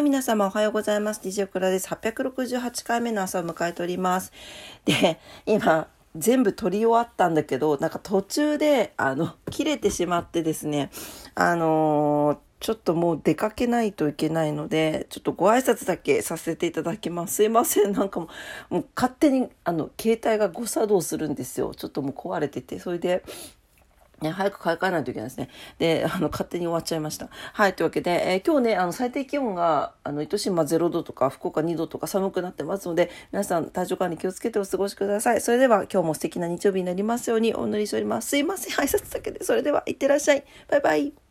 い、皆様おはようございます。DJ クラです。868回目の朝を迎えております。で、今、全部撮り終わったんだけど、なんか途中で、あの、切れてしまってですね、あのーちょっともう出かけないといけないので、ちょっとご挨拶だけさせていただきます。すいません。なんかもう、もう勝手に、あの、携帯が誤作動するんですよ。ちょっともう壊れてて、それで、ね、早く買い替えないといけないですね。で、あの、勝手に終わっちゃいました。はい、というわけで、えー今日ね、あの、最低気温が、あの、糸島0度とか、福岡2度とか寒くなってますので、皆さん、体調管理気をつけてお過ごしください。それでは、今日も素敵な日曜日になりますようにお祈りしております。すいません、挨拶だけで。それでは、いってらっしゃい。バイバイ。